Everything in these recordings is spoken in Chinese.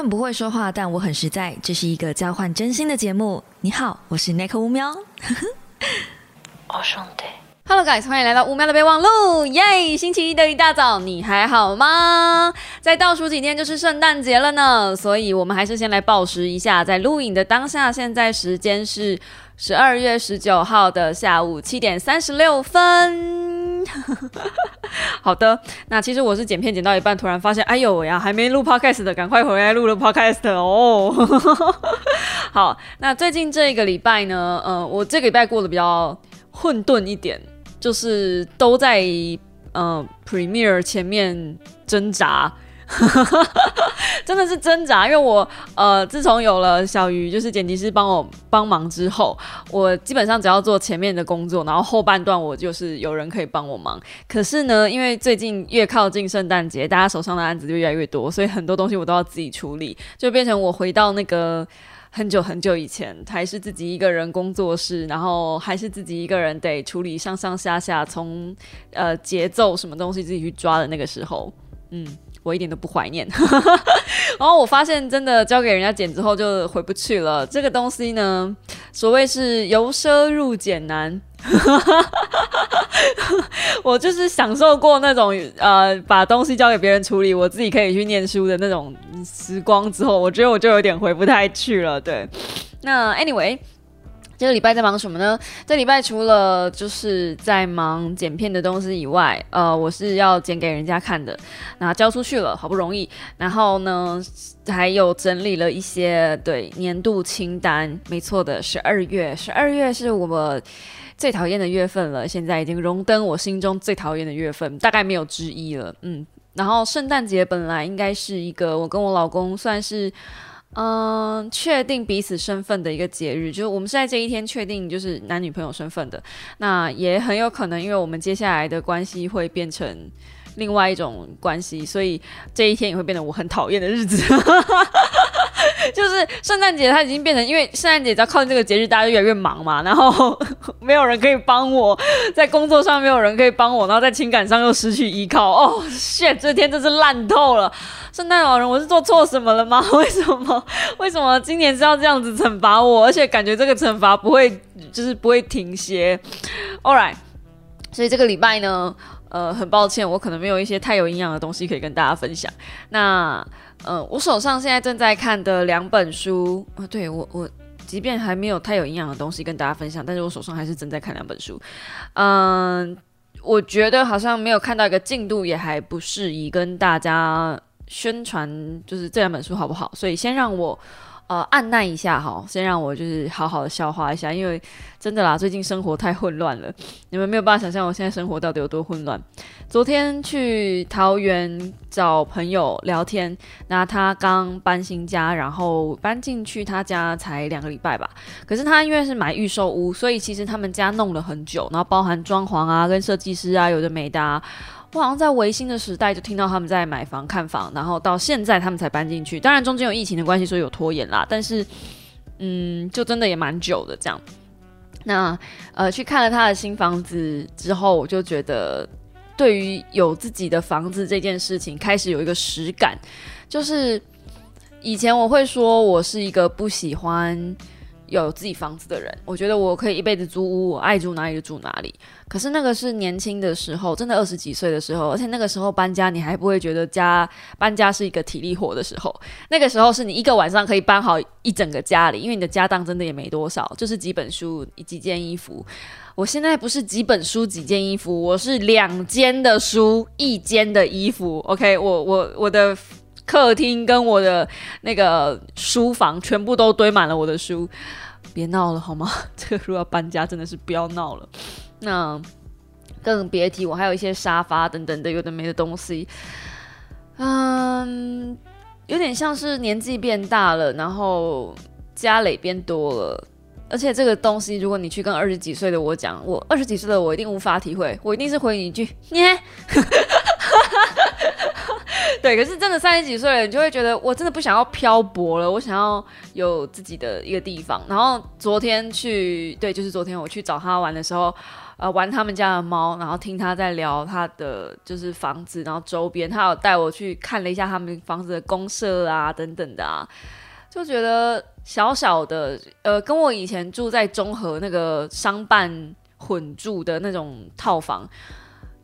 很不会说话，但我很实在。这是一个交换真心的节目。你好，我是 Nick 乌喵。哦，兄弟。Hello guys，欢迎来到乌喵的备忘录。耶！星期一的一大早，你还好吗？再倒数几天就是圣诞节了呢，所以我们还是先来报时一下。在录影的当下，现在时间是十二月十九号的下午七点三十六分。好的，那其实我是剪片剪到一半，突然发现，哎呦呀，还没录 podcast 的，赶快回来录了 podcast 哦。好，那最近这一个礼拜呢，呃，我这个礼拜过得比较混沌一点。就是都在呃 Premiere 前面挣扎，真的是挣扎。因为我呃自从有了小鱼，就是剪辑师帮我帮忙之后，我基本上只要做前面的工作，然后后半段我就是有人可以帮我忙。可是呢，因为最近越靠近圣诞节，大家手上的案子就越来越多，所以很多东西我都要自己处理，就变成我回到那个。很久很久以前，还是自己一个人工作室，然后还是自己一个人得处理上上下下，从呃节奏什么东西自己去抓的那个时候，嗯，我一点都不怀念。然后我发现，真的交给人家剪之后就回不去了。这个东西呢，所谓是由奢入俭难。我就是享受过那种呃，把东西交给别人处理，我自己可以去念书的那种时光之后，我觉得我就有点回不太去了。对，那 anyway，这个礼拜在忙什么呢？这礼拜除了就是在忙剪片的东西以外，呃，我是要剪给人家看的，那交出去了，好不容易，然后呢，还有整理了一些对年度清单，没错的，十二月，十二月是我们。最讨厌的月份了，现在已经荣登我心中最讨厌的月份，大概没有之一了。嗯，然后圣诞节本来应该是一个我跟我老公算是嗯确定彼此身份的一个节日，就是我们是在这一天确定就是男女朋友身份的。那也很有可能，因为我们接下来的关系会变成另外一种关系，所以这一天也会变得我很讨厌的日子。就是圣诞节，它已经变成，因为圣诞节只要靠近这个节日，大家就越来越忙嘛，然后 没有人可以帮我，在工作上没有人可以帮我，然后在情感上又失去依靠。哦，shit，这天真是烂透了！圣诞老人，我是做错什么了吗？为什么？为什么今年是要这样子惩罚我？而且感觉这个惩罚不会，就是不会停歇。All right，所以这个礼拜呢，呃，很抱歉，我可能没有一些太有营养的东西可以跟大家分享。那。呃，我手上现在正在看的两本书啊，对我我即便还没有太有营养的东西跟大家分享，但是我手上还是正在看两本书。嗯，我觉得好像没有看到一个进度，也还不适宜跟大家宣传，就是这两本书好不好？所以先让我。呃，按耐一下哈，先让我就是好好的消化一下，因为真的啦，最近生活太混乱了，你们没有办法想象我现在生活到底有多混乱。昨天去桃园找朋友聊天，那他刚搬新家，然后搬进去他家才两个礼拜吧，可是他因为是买预售屋，所以其实他们家弄了很久，然后包含装潢啊、跟设计师啊，有的没的。我好像在维新的时代就听到他们在买房看房，然后到现在他们才搬进去。当然中间有疫情的关系，所以有拖延啦。但是，嗯，就真的也蛮久的这样。那呃，去看了他的新房子之后，我就觉得对于有自己的房子这件事情，开始有一个实感。就是以前我会说我是一个不喜欢。有自己房子的人，我觉得我可以一辈子租屋，我爱住哪里就住哪里。可是那个是年轻的时候，真的二十几岁的时候，而且那个时候搬家你还不会觉得家搬家是一个体力活的时候。那个时候是你一个晚上可以搬好一整个家里，因为你的家当真的也没多少，就是几本书、几件衣服。我现在不是几本书、几件衣服，我是两间的书、一间的衣服。OK，我我我的。客厅跟我的那个书房全部都堆满了我的书，别闹了好吗？这个如果要搬家，真的是不要闹了。那更别提我还有一些沙发等等的有的没的东西，嗯，有点像是年纪变大了，然后家累变多了。而且这个东西，如果你去跟二十几岁的我讲，我二十几岁的我一定无法体会，我一定是回你一句，你。对，可是真的三十几岁了，你就会觉得我真的不想要漂泊了，我想要有自己的一个地方。然后昨天去，对，就是昨天我去找他玩的时候，呃，玩他们家的猫，然后听他在聊他的就是房子，然后周边，他有带我去看了一下他们房子的公社啊等等的啊，就觉得小小的，呃，跟我以前住在中和那个商办混住的那种套房。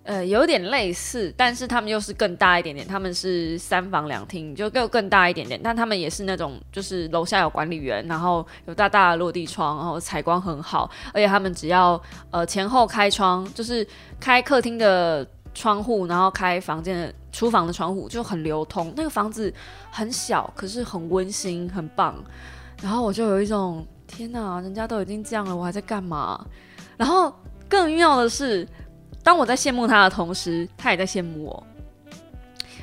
呃，有点类似，但是他们又是更大一点点。他们是三房两厅，就更更大一点点。但他们也是那种，就是楼下有管理员，然后有大大的落地窗，然后采光很好。而且他们只要呃前后开窗，就是开客厅的窗户，然后开房间的厨房的窗户，就很流通。那个房子很小，可是很温馨，很棒。然后我就有一种天哪，人家都已经这样了，我还在干嘛？然后更妙的是。当我在羡慕他的同时，他也在羡慕我。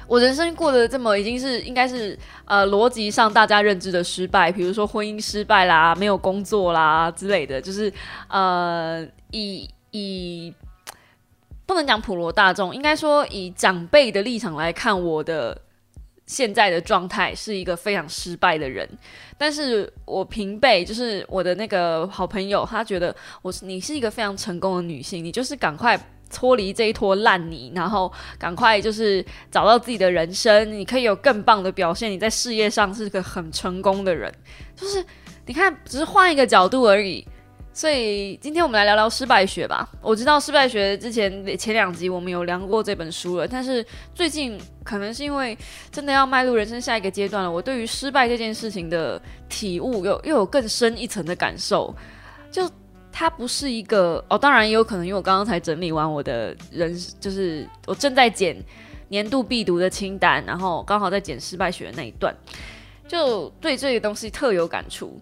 我人生过得这么，已经是应该是呃逻辑上大家认知的失败，比如说婚姻失败啦、没有工作啦之类的，就是呃以以不能讲普罗大众，应该说以长辈的立场来看，我的现在的状态是一个非常失败的人。但是我平辈，就是我的那个好朋友，他觉得我是你是一个非常成功的女性，你就是赶快。脱离这一坨烂泥，然后赶快就是找到自己的人生，你可以有更棒的表现。你在事业上是个很成功的人，就是你看，只是换一个角度而已。所以今天我们来聊聊失败学吧。我知道失败学之前前两集我们有聊过这本书了，但是最近可能是因为真的要迈入人生下一个阶段了，我对于失败这件事情的体悟又又有更深一层的感受，就。它不是一个哦，当然也有可能，因为我刚刚才整理完我的人，就是我正在剪年度必读的清单，然后刚好在剪失败学的那一段，就对这个东西特有感触。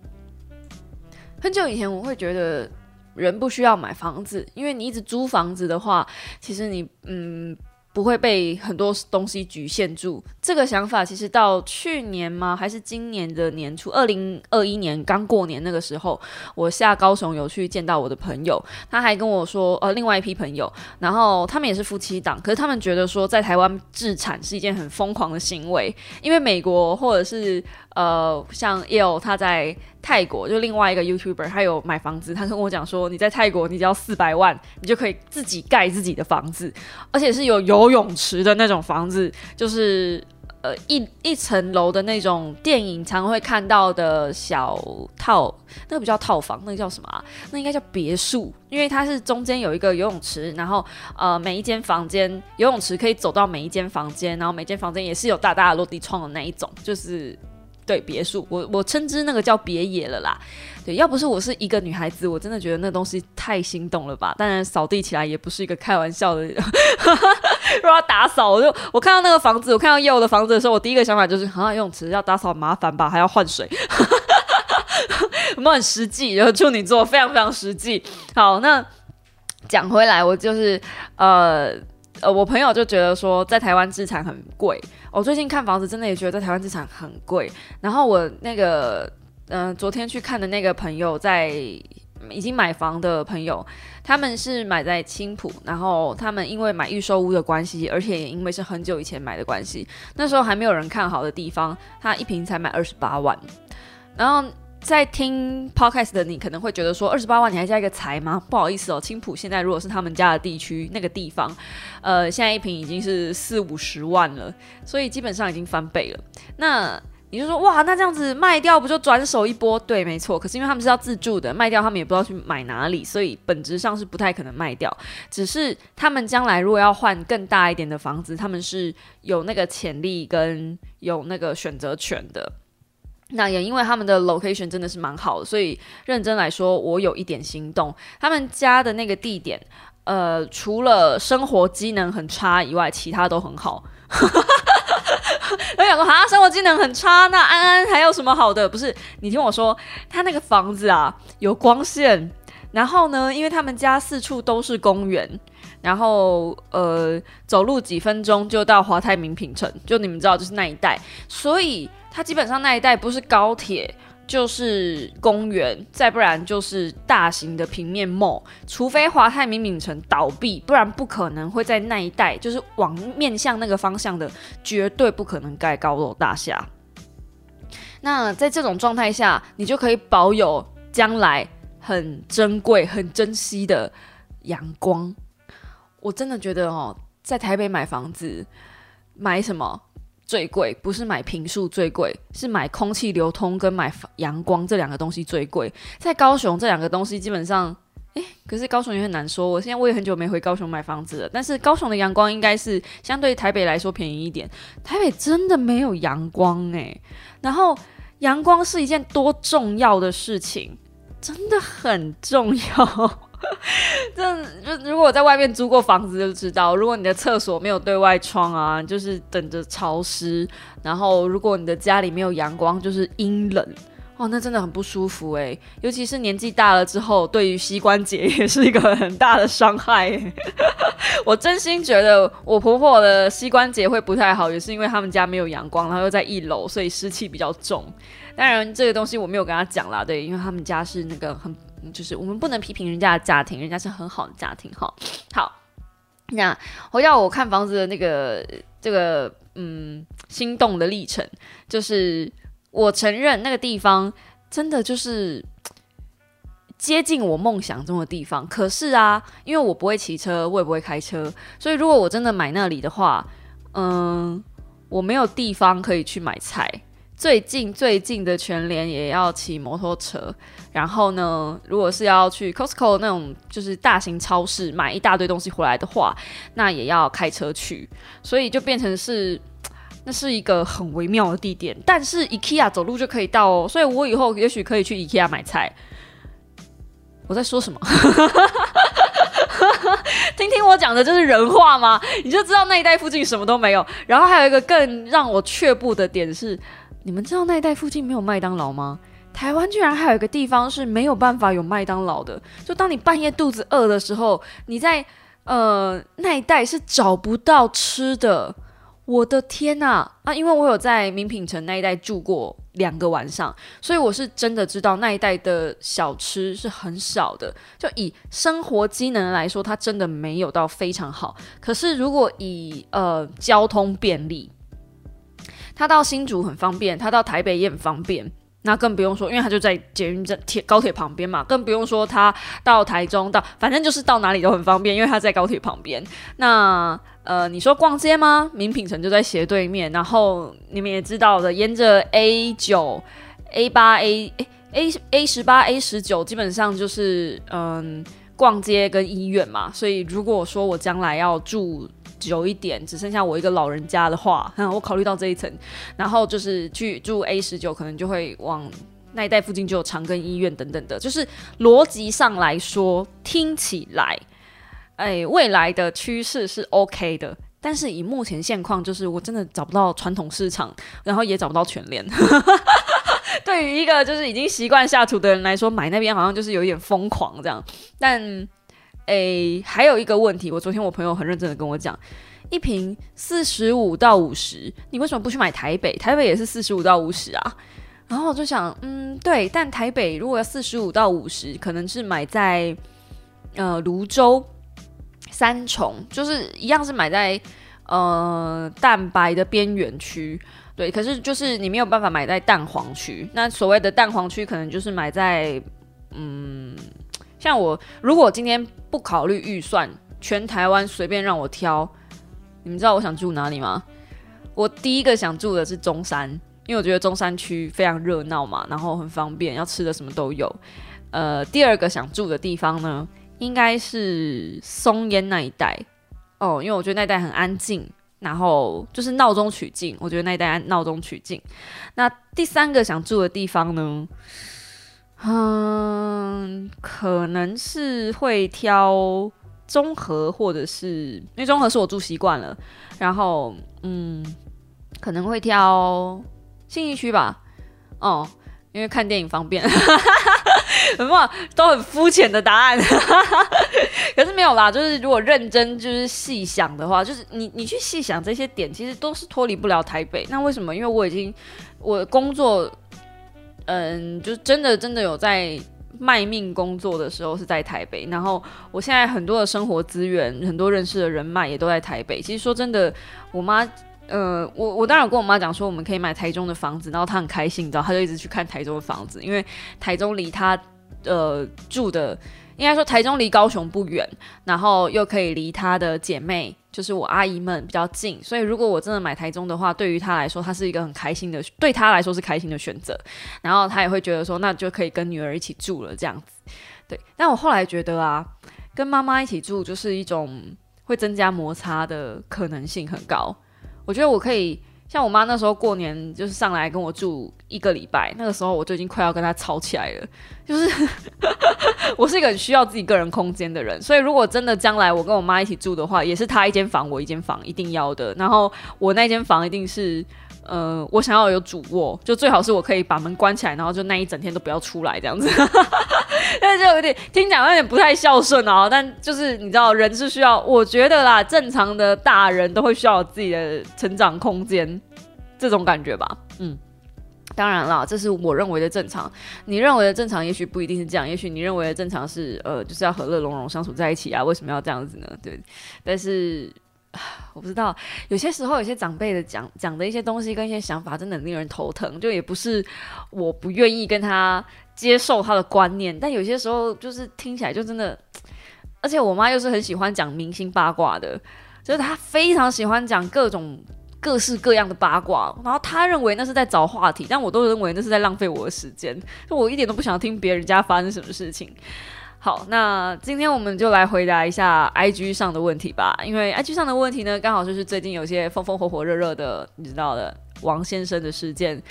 很久以前我会觉得人不需要买房子，因为你一直租房子的话，其实你嗯。不会被很多东西局限住。这个想法其实到去年吗？还是今年的年初？二零二一年刚过年那个时候，我下高雄有去见到我的朋友，他还跟我说，呃，另外一批朋友，然后他们也是夫妻档，可是他们觉得说在台湾自产是一件很疯狂的行为，因为美国或者是。呃，像 L 他在泰国，就另外一个 YouTuber，他有买房子。他跟我讲说，你在泰国，你只要四百万，你就可以自己盖自己的房子，而且是有游泳池的那种房子，就是呃一一层楼的那种电影常会看到的小套，那个不叫套房，那个叫什么啊？那应该叫别墅，因为它是中间有一个游泳池，然后呃每一间房间游泳池可以走到每一间房间，然后每间房间也是有大大的落地窗的那一种，就是。对别墅，我我称之那个叫别野了啦。对，要不是我是一个女孩子，我真的觉得那东西太心动了吧。当然扫地起来也不是一个开玩笑的。如果要打扫，我就我看到那个房子，我看到业务的房子的时候，我第一个想法就是，好像游泳池要打扫麻烦吧，还要换水。我们很实际？然后处女座非常非常实际。好，那讲回来，我就是呃。呃，我朋友就觉得说，在台湾资产很贵。我最近看房子，真的也觉得在台湾资产很贵。然后我那个，嗯，昨天去看的那个朋友，在已经买房的朋友，他们是买在青浦，然后他们因为买预售屋的关系，而且也因为是很久以前买的关系，那时候还没有人看好的地方，他一平才买二十八万，然后。在听 podcast 的你可能会觉得说二十八万你还加一个财吗？不好意思哦，青浦现在如果是他们家的地区那个地方，呃，现在一平已经是四五十万了，所以基本上已经翻倍了。那你就说哇，那这样子卖掉不就转手一波？对，没错。可是因为他们是要自住的，卖掉他们也不知道去买哪里，所以本质上是不太可能卖掉。只是他们将来如果要换更大一点的房子，他们是有那个潜力跟有那个选择权的。那也因为他们的 location 真的是蛮好的，所以认真来说，我有一点心动。他们家的那个地点，呃，除了生活机能很差以外，其他都很好。我想说，哈，生活机能很差，那安安还有什么好的？不是，你听我说，他那个房子啊，有光线，然后呢，因为他们家四处都是公园，然后呃，走路几分钟就到华泰名品城，就你们知道，就是那一带，所以。它基本上那一带不是高铁，就是公园，再不然就是大型的平面梦。除非华泰名品城倒闭，不然不可能会在那一带，就是往面向那个方向的，绝对不可能盖高楼大厦。那在这种状态下，你就可以保有将来很珍贵、很珍惜的阳光。我真的觉得哦，在台北买房子，买什么？最贵不是买平数最贵，是买空气流通跟买阳光这两个东西最贵。在高雄这两个东西基本上，诶，可是高雄也很难说。我现在我也很久没回高雄买房子了，但是高雄的阳光应该是相对台北来说便宜一点。台北真的没有阳光诶，然后阳光是一件多重要的事情，真的很重要。这就如果我在外面租过房子就知道，如果你的厕所没有对外窗啊，就是等着潮湿；然后如果你的家里没有阳光，就是阴冷哦，那真的很不舒服诶。尤其是年纪大了之后，对于膝关节也是一个很大的伤害。我真心觉得我婆婆的膝关节会不太好，也是因为他们家没有阳光，然后又在一楼，所以湿气比较重。当然，这个东西我没有跟他讲啦，对，因为他们家是那个很。就是我们不能批评人家的家庭，人家是很好的家庭哈。好，那回到我看房子的那个这个嗯心动的历程，就是我承认那个地方真的就是接近我梦想中的地方。可是啊，因为我不会骑车，我也不会开车，所以如果我真的买那里的话，嗯，我没有地方可以去买菜。最近最近的全联也要骑摩托车，然后呢，如果是要去 Costco 那种就是大型超市买一大堆东西回来的话，那也要开车去，所以就变成是那是一个很微妙的地点。但是 IKEA 走路就可以到哦，所以我以后也许可以去 IKEA 买菜。我在说什么？听听我讲的就是人话吗？你就知道那一带附近什么都没有。然后还有一个更让我却步的点是。你们知道那一带附近没有麦当劳吗？台湾居然还有一个地方是没有办法有麦当劳的。就当你半夜肚子饿的时候，你在呃那一带是找不到吃的。我的天呐！啊，因为我有在名品城那一带住过两个晚上，所以我是真的知道那一带的小吃是很少的。就以生活机能来说，它真的没有到非常好。可是如果以呃交通便利，他到新竹很方便，他到台北也很方便，那更不用说，因为他就在捷运站、铁高铁旁边嘛，更不用说他到台中到，反正就是到哪里都很方便，因为他在高铁旁边。那呃，你说逛街吗？名品城就在斜对面，然后你们也知道的，沿着 A 九、A 八、A A A 十八、A 十九，基本上就是嗯逛街跟医院嘛。所以如果说我将来要住。久一点，只剩下我一个老人家的话，我考虑到这一层，然后就是去住 A 十九，可能就会往那一带附近就有长庚医院等等的，就是逻辑上来说，听起来，哎，未来的趋势是 OK 的，但是以目前现况，就是我真的找不到传统市场，然后也找不到全联。对于一个就是已经习惯下厨的人来说，买那边好像就是有一点疯狂这样，但。诶，还有一个问题，我昨天我朋友很认真的跟我讲，一瓶四十五到五十，你为什么不去买台北？台北也是四十五到五十啊。然后我就想，嗯，对，但台北如果要四十五到五十，可能是买在呃泸州、三重，就是一样是买在呃蛋白的边缘区，对。可是就是你没有办法买在蛋黄区，那所谓的蛋黄区，可能就是买在嗯。像我，如果今天不考虑预算，全台湾随便让我挑，你们知道我想住哪里吗？我第一个想住的是中山，因为我觉得中山区非常热闹嘛，然后很方便，要吃的什么都有。呃，第二个想住的地方呢，应该是松烟那一带哦，因为我觉得那一带很安静，然后就是闹中取静，我觉得那一带闹中取静。那第三个想住的地方呢？嗯，可能是会挑综合，或者是因为综合是我住习惯了，然后嗯，可能会挑信义区吧。哦，因为看电影方便，什么都很肤浅的答案。可是没有啦，就是如果认真就是细想的话，就是你你去细想这些点，其实都是脱离不了台北。那为什么？因为我已经我工作。嗯，就真的真的有在卖命工作的时候是在台北，然后我现在很多的生活资源、很多认识的人脉也都在台北。其实说真的，我妈，呃，我我当然跟我妈讲说我们可以买台中的房子，然后她很开心，你知道，她就一直去看台中的房子，因为台中离她呃住的。应该说台中离高雄不远，然后又可以离她的姐妹，就是我阿姨们比较近，所以如果我真的买台中的话，对于她来说，她是一个很开心的，对她来说是开心的选择。然后她也会觉得说，那就可以跟女儿一起住了这样子。对，但我后来觉得啊，跟妈妈一起住就是一种会增加摩擦的可能性很高。我觉得我可以。像我妈那时候过年就是上来跟我住一个礼拜，那个时候我就已经快要跟她吵起来了。就是 我是一个很需要自己个人空间的人，所以如果真的将来我跟我妈一起住的话，也是她一间房，我一间房，一定要的。然后我那间房一定是。呃，我想要有主卧，就最好是我可以把门关起来，然后就那一整天都不要出来这样子。但是有点听讲有点不太孝顺哦。但就是你知道，人是需要，我觉得啦，正常的大人都会需要自己的成长空间，这种感觉吧。嗯，当然啦，这是我认为的正常。你认为的正常，也许不一定是这样。也许你认为的正常是，呃，就是要和乐融融相处在一起啊？为什么要这样子呢？对，但是。我不知道，有些时候有些长辈的讲讲的一些东西跟一些想法，真的令人头疼。就也不是我不愿意跟他接受他的观念，但有些时候就是听起来就真的。而且我妈又是很喜欢讲明星八卦的，就是她非常喜欢讲各种各式各样的八卦，然后她认为那是在找话题，但我都认为那是在浪费我的时间，就我一点都不想听别人家发生什么事情。好，那今天我们就来回答一下 IG 上的问题吧。因为 IG 上的问题呢，刚好就是最近有些风风火火热热的，你知道的，王先生的事件。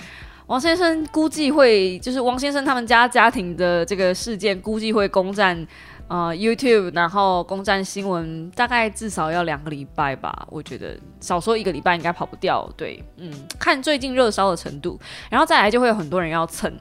王先生估计会，就是王先生他们家家庭的这个事件，估计会攻占呃 YouTube，然后攻占新闻，大概至少要两个礼拜吧。我觉得少说一个礼拜应该跑不掉。对，嗯，看最近热烧的程度，然后再来就会有很多人要蹭。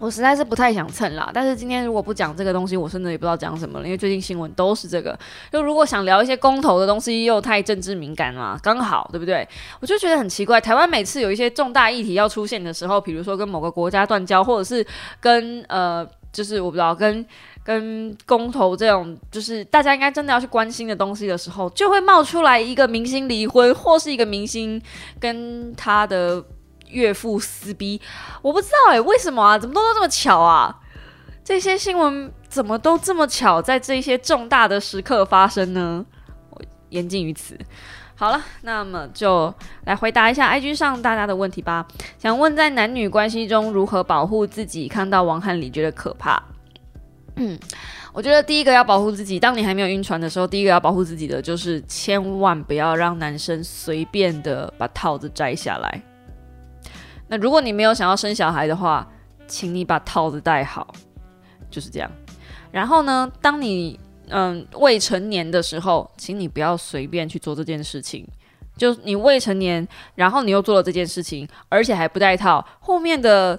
我实在是不太想蹭啦，但是今天如果不讲这个东西，我真的也不知道讲什么了，因为最近新闻都是这个。就如果想聊一些公投的东西，又太政治敏感嘛，刚好对不对？我就觉得很奇怪，台湾每次有一些重大议题要出现的时候，比如说跟某个国家断交，或者是跟呃，就是我不知道跟跟公投这种，就是大家应该真的要去关心的东西的时候，就会冒出来一个明星离婚，或是一个明星跟他的。岳父撕逼，我不知道哎，为什么啊？怎么都都这么巧啊？这些新闻怎么都这么巧，在这些重大的时刻发生呢？我言尽于此。好了，那么就来回答一下 IG 上大家的问题吧。想问在男女关系中如何保护自己？看到王汉礼觉得可怕。嗯，我觉得第一个要保护自己，当你还没有晕船的时候，第一个要保护自己的就是千万不要让男生随便的把套子摘下来。那如果你没有想要生小孩的话，请你把套子戴好，就是这样。然后呢，当你嗯未成年的时候，请你不要随便去做这件事情。就你未成年，然后你又做了这件事情，而且还不戴套，后面的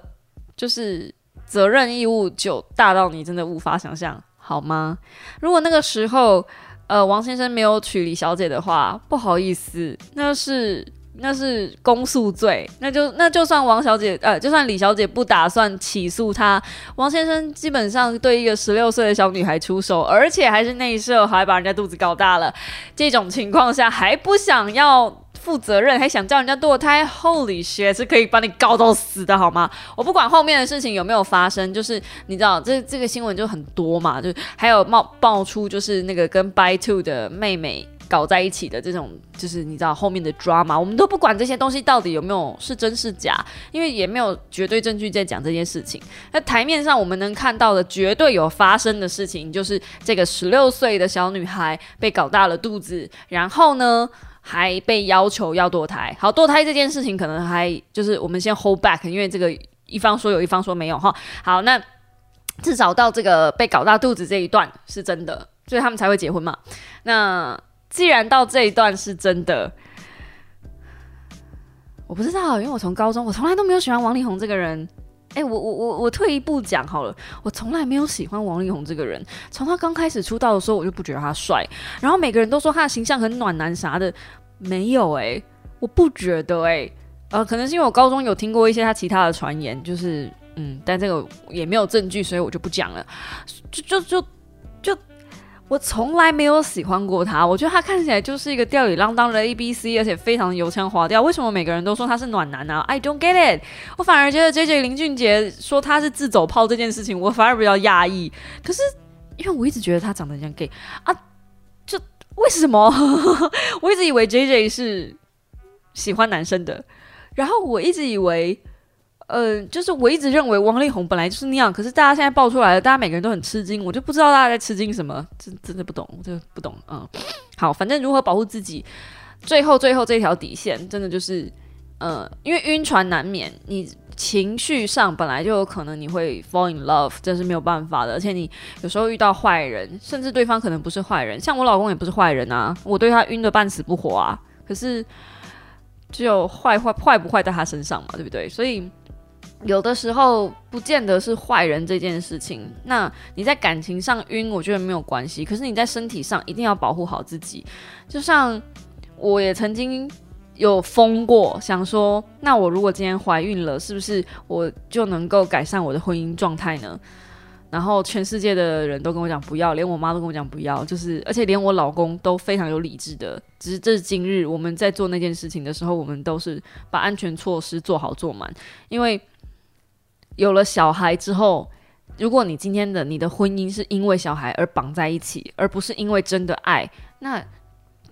就是责任义务就大到你真的无法想象，好吗？如果那个时候呃王先生没有娶李小姐的话，不好意思，那是。那是公诉罪，那就那就算王小姐，呃，就算李小姐不打算起诉他，王先生基本上对一个十六岁的小女孩出手，而且还是内射，还把人家肚子搞大了，这种情况下还不想要负责任，还想叫人家堕胎，Holy shit，是可以把你告到死的好吗？我不管后面的事情有没有发生，就是你知道这这个新闻就很多嘛，就还有冒爆出就是那个跟 By Two 的妹妹。搞在一起的这种，就是你知道后面的 drama，我们都不管这些东西到底有没有是真是假，因为也没有绝对证据在讲这件事情。那台面上我们能看到的绝对有发生的事情，就是这个十六岁的小女孩被搞大了肚子，然后呢还被要求要堕胎。好，堕胎这件事情可能还就是我们先 hold back，因为这个一方说有一方说没有哈。好，那至少到这个被搞大肚子这一段是真的，所以他们才会结婚嘛。那既然到这一段是真的，我不知道，因为我从高中我从来都没有喜欢王力宏这个人。哎，我我我我退一步讲好了，我从来没有喜欢王力宏这个人。从他刚开始出道的时候，我就不觉得他帅。然后每个人都说他的形象很暖男啥的，没有哎，我不觉得哎。呃，可能是因为我高中有听过一些他其他的传言，就是嗯，但这个也没有证据，所以我就不讲了。就就就，我从来没有喜欢过他。我觉得他看起来就是一个吊儿郎当的 A B C，而且非常油腔滑调。为什么每个人都说他是暖男呢？I don't get it。我反而觉得 J J 林俊杰说他是自走炮这件事情，我反而比较讶异。可是因为我一直觉得他长得像 gay 啊，就为什么？我一直以为 J J 是喜欢男生的，然后我一直以为。嗯，就是我一直认为王力宏本来就是那样，可是大家现在爆出来了，大家每个人都很吃惊，我就不知道大家在吃惊什么，真真的不懂，这个不懂。嗯，好，反正如何保护自己，最后最后这条底线，真的就是，呃，因为晕船难免，你情绪上本来就有可能你会 fall in love，这是没有办法的，而且你有时候遇到坏人，甚至对方可能不是坏人，像我老公也不是坏人啊，我对他晕的半死不活啊，可是只有坏坏坏不坏在他身上嘛，对不对？所以。有的时候不见得是坏人这件事情，那你在感情上晕，我觉得没有关系。可是你在身体上一定要保护好自己。就像我也曾经有疯过，想说，那我如果今天怀孕了，是不是我就能够改善我的婚姻状态呢？然后全世界的人都跟我讲不要，连我妈都跟我讲不要，就是而且连我老公都非常有理智的。只是这是今日我们在做那件事情的时候，我们都是把安全措施做好做满，因为。有了小孩之后，如果你今天的你的婚姻是因为小孩而绑在一起，而不是因为真的爱，那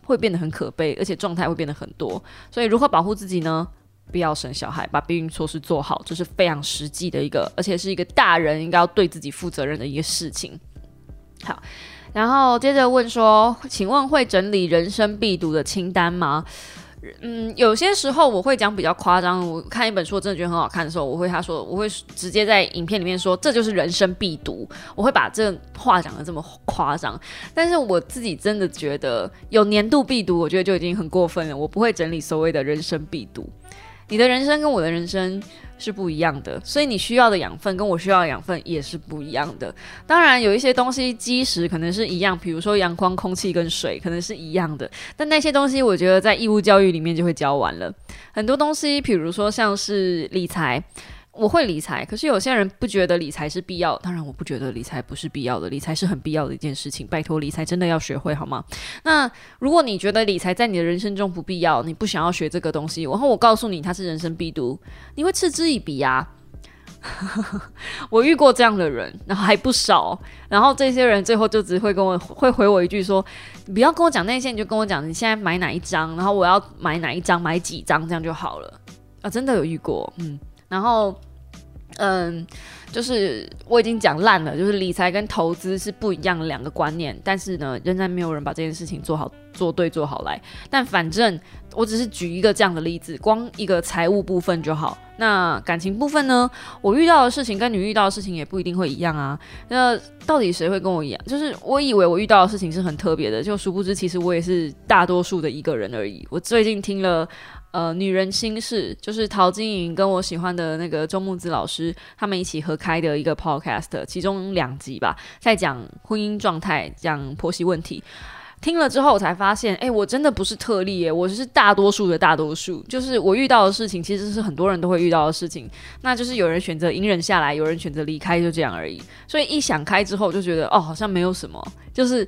会变得很可悲，而且状态会变得很多。所以，如何保护自己呢？不要生小孩，把避孕措施做好，这是非常实际的一个，而且是一个大人应该要对自己负责任的一个事情。好，然后接着问说，请问会整理人生必读的清单吗？嗯，有些时候我会讲比较夸张。我看一本书，真的觉得很好看的时候，我会他说，我会直接在影片里面说，这就是人生必读。我会把这话讲的这么夸张，但是我自己真的觉得有年度必读，我觉得就已经很过分了。我不会整理所谓的人生必读。你的人生跟我的人生。是不一样的，所以你需要的养分跟我需要的养分也是不一样的。当然，有一些东西基石可能是一样，比如说阳光、空气跟水可能是一样的，但那些东西我觉得在义务教育里面就会教完了。很多东西，比如说像是理财。我会理财，可是有些人不觉得理财是必要。当然，我不觉得理财不是必要的，理财是很必要的一件事情。拜托，理财真的要学会好吗？那如果你觉得理财在你的人生中不必要，你不想要学这个东西，然后我告诉你它是人生必读，你会嗤之以鼻啊。我遇过这样的人，然后还不少。然后这些人最后就只会跟我会回我一句说：“你不要跟我讲那些，你就跟我讲你现在买哪一张，然后我要买哪一张，买几张，这样就好了。”啊，真的有遇过，嗯。然后，嗯，就是我已经讲烂了，就是理财跟投资是不一样的两个观念，但是呢，仍然没有人把这件事情做好、做对、做好来。但反正我只是举一个这样的例子，光一个财务部分就好。那感情部分呢？我遇到的事情跟你遇到的事情也不一定会一样啊。那到底谁会跟我一样？就是我以为我遇到的事情是很特别的，就殊不知其实我也是大多数的一个人而已。我最近听了。呃，女人心事就是陶晶莹跟我喜欢的那个周木子老师他们一起合开的一个 podcast，其中两集吧，在讲婚姻状态、讲婆媳问题。听了之后，我才发现，哎，我真的不是特例，耶，我是大多数的大多数。就是我遇到的事情，其实是很多人都会遇到的事情。那就是有人选择隐忍下来，有人选择离开，就这样而已。所以一想开之后，就觉得哦，好像没有什么。就是，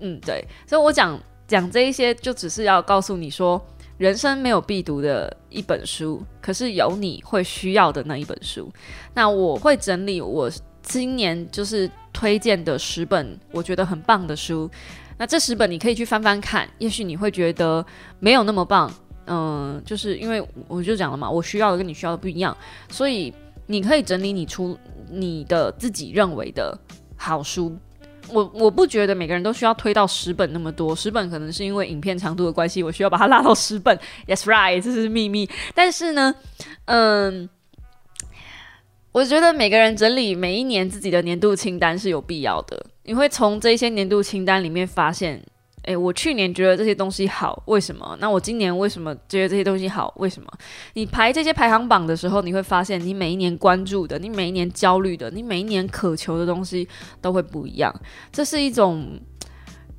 嗯，对。所以我讲讲这一些，就只是要告诉你说。人生没有必读的一本书，可是有你会需要的那一本书。那我会整理我今年就是推荐的十本我觉得很棒的书。那这十本你可以去翻翻看，也许你会觉得没有那么棒。嗯，就是因为我就讲了嘛，我需要的跟你需要的不一样，所以你可以整理你出你的自己认为的好书。我我不觉得每个人都需要推到十本那么多，十本可能是因为影片长度的关系，我需要把它拉到十本。Yes, right，这是秘密。但是呢，嗯，我觉得每个人整理每一年自己的年度清单是有必要的，你会从这些年度清单里面发现。诶，我去年觉得这些东西好，为什么？那我今年为什么觉得这些东西好？为什么？你排这些排行榜的时候，你会发现，你每一年关注的，你每一年焦虑的，你每一年渴求的东西都会不一样。这是一种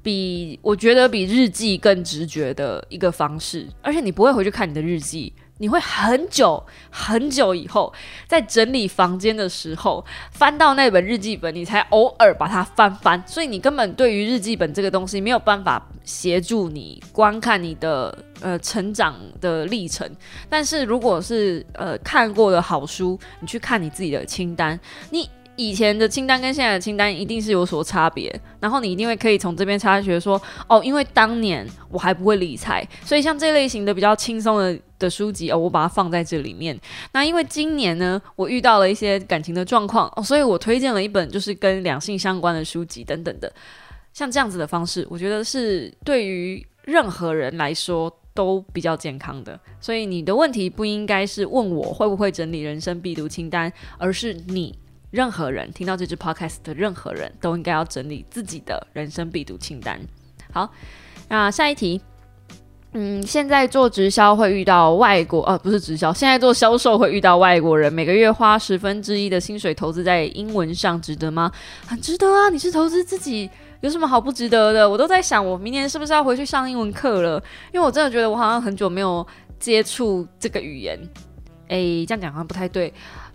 比我觉得比日记更直觉的一个方式，而且你不会回去看你的日记。你会很久很久以后，在整理房间的时候翻到那本日记本，你才偶尔把它翻翻，所以你根本对于日记本这个东西没有办法协助你观看你的呃成长的历程。但是如果是呃看过的好书，你去看你自己的清单，你。以前的清单跟现在的清单一定是有所差别，然后你一定会可以从这边察觉说，哦，因为当年我还不会理财，所以像这类型的比较轻松的的书籍哦，我把它放在这里面。那因为今年呢，我遇到了一些感情的状况哦，所以我推荐了一本就是跟两性相关的书籍等等的，像这样子的方式，我觉得是对于任何人来说都比较健康的。所以你的问题不应该是问我会不会整理人生必读清单，而是你。任何人听到这支 podcast 的任何人都应该要整理自己的人生必读清单。好，那下一题，嗯，现在做直销会遇到外国，呃，不是直销，现在做销售会遇到外国人，每个月花十分之一的薪水投资在英文上，值得吗？很值得啊！你是投资自己，有什么好不值得的？我都在想，我明年是不是要回去上英文课了？因为我真的觉得我好像很久没有接触这个语言。诶，这样讲好像不太对。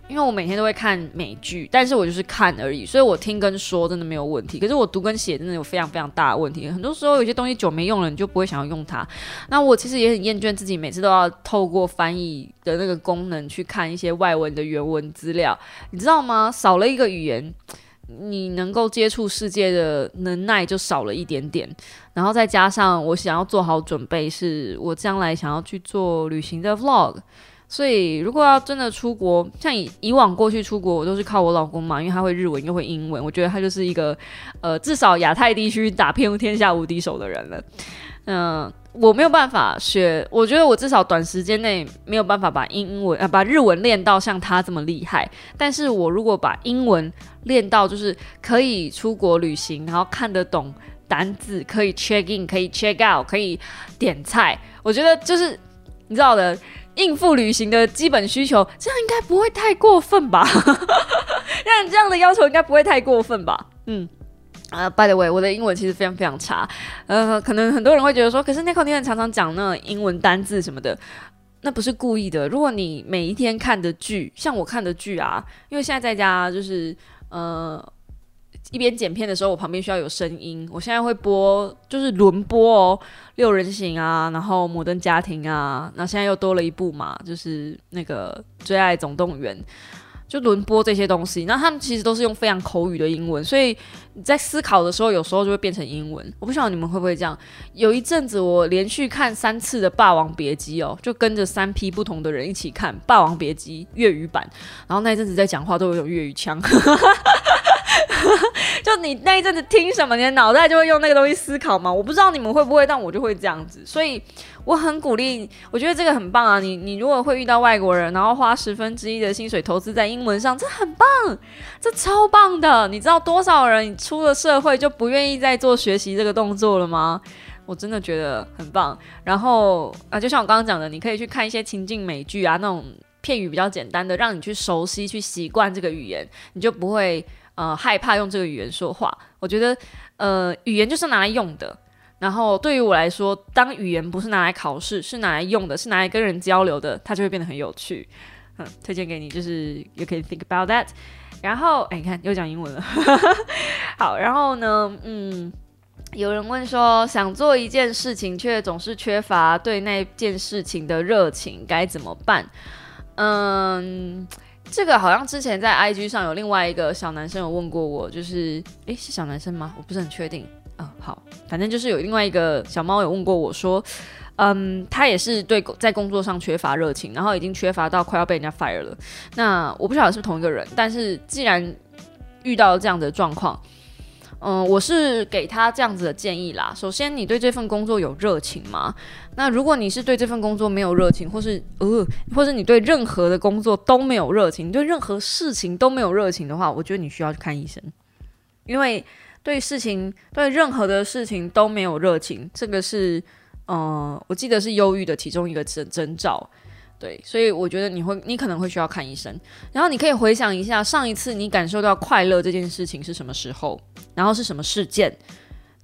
因为我每天都会看美剧，但是我就是看而已，所以我听跟说真的没有问题。可是我读跟写真的有非常非常大的问题。很多时候有些东西久没用了，你就不会想要用它。那我其实也很厌倦自己每次都要透过翻译的那个功能去看一些外文的原文资料，你知道吗？少了一个语言，你能够接触世界的能耐就少了一点点。然后再加上我想要做好准备，是我将来想要去做旅行的 vlog。所以，如果要真的出国，像以以往过去出国，我都是靠我老公嘛，因为他会日文又会英文，我觉得他就是一个呃，至少亚太地区打遍天下无敌手的人了。嗯，我没有办法学，我觉得我至少短时间内没有办法把英文啊，把日文练到像他这么厉害。但是我如果把英文练到就是可以出国旅行，然后看得懂单字，可以 check in，可以 check out，可以点菜，我觉得就是你知道的。应付旅行的基本需求，这样应该不会太过分吧？让这样的要求应该不会太过分吧？嗯，啊，By the way，我的英文其实非常非常差。呃，可能很多人会觉得说，可是 Nico 你很常常讲那英文单字什么的，那不是故意的。如果你每一天看的剧，像我看的剧啊，因为现在在家就是呃。一边剪片的时候，我旁边需要有声音。我现在会播，就是轮播哦，《六人行》啊，然后《摩登家庭》啊，那现在又多了一部嘛，就是那个《最爱总动员》，就轮播这些东西。那他们其实都是用非常口语的英文，所以你在思考的时候，有时候就会变成英文。我不晓得你们会不会这样。有一阵子我连续看三次的《霸王别姬》哦，就跟着三批不同的人一起看《霸王别姬》粤语版，然后那一阵子在讲话都有种粤语腔。就你那一阵子听什么，你的脑袋就会用那个东西思考吗？我不知道你们会不会，但我就会这样子。所以我很鼓励，我觉得这个很棒啊！你你如果会遇到外国人，然后花十分之一的薪水投资在英文上，这很棒，这超棒的。你知道多少人出了社会就不愿意再做学习这个动作了吗？我真的觉得很棒。然后啊，就像我刚刚讲的，你可以去看一些情境美剧啊，那种片语比较简单的，让你去熟悉、去习惯这个语言，你就不会。呃，害怕用这个语言说话，我觉得，呃，语言就是拿来用的。然后对于我来说，当语言不是拿来考试，是拿来用的，是拿来跟人交流的，它就会变得很有趣。嗯，推荐给你，就是也可以 think about that。然后，哎，你看又讲英文了。好，然后呢，嗯，有人问说，想做一件事情，却总是缺乏对那件事情的热情，该怎么办？嗯。这个好像之前在 IG 上有另外一个小男生有问过我，就是诶，是小男生吗？我不是很确定。嗯，好，反正就是有另外一个小猫有问过我说，嗯，他也是对在工作上缺乏热情，然后已经缺乏到快要被人家 fire 了。那我不晓得是不是同一个人，但是既然遇到这样的状况。嗯，我是给他这样子的建议啦。首先，你对这份工作有热情吗？那如果你是对这份工作没有热情，或是呃，或是你对任何的工作都没有热情，对任何事情都没有热情的话，我觉得你需要去看医生。因为对事情、对任何的事情都没有热情，这个是，嗯，我记得是忧郁的其中一个征征兆。对，所以我觉得你会，你可能会需要看医生。然后你可以回想一下，上一次你感受到快乐这件事情是什么时候，然后是什么事件，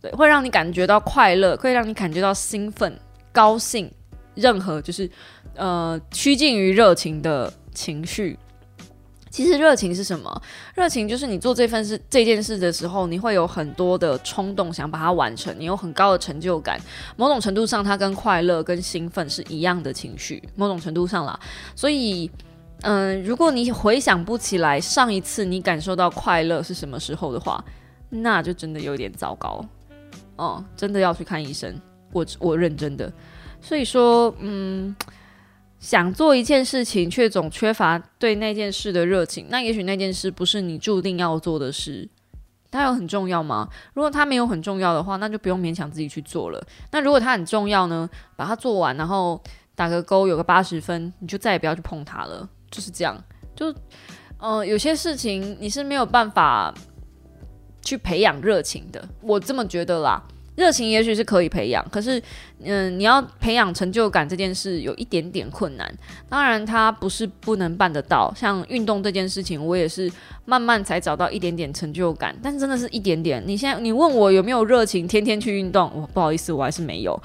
对，会让你感觉到快乐，会让你感觉到兴奋、高兴，任何就是呃趋近于热情的情绪。其实热情是什么？热情就是你做这份事这件事的时候，你会有很多的冲动想把它完成，你有很高的成就感。某种程度上，它跟快乐跟兴奋是一样的情绪。某种程度上啦，所以嗯，如果你回想不起来上一次你感受到快乐是什么时候的话，那就真的有点糟糕。哦，真的要去看医生。我我认真的。所以说，嗯。想做一件事情，却总缺乏对那件事的热情，那也许那件事不是你注定要做的事。它有很重要吗？如果它没有很重要的话，那就不用勉强自己去做了。那如果它很重要呢？把它做完，然后打个勾，有个八十分，你就再也不要去碰它了。就是这样。就，嗯，有些事情你是没有办法去培养热情的，我这么觉得啦。热情也许是可以培养，可是，嗯，你要培养成就感这件事有一点点困难。当然，它不是不能办得到。像运动这件事情，我也是慢慢才找到一点点成就感，但是真的是一点点。你现在你问我有没有热情，天天去运动，我不好意思，我还是没有。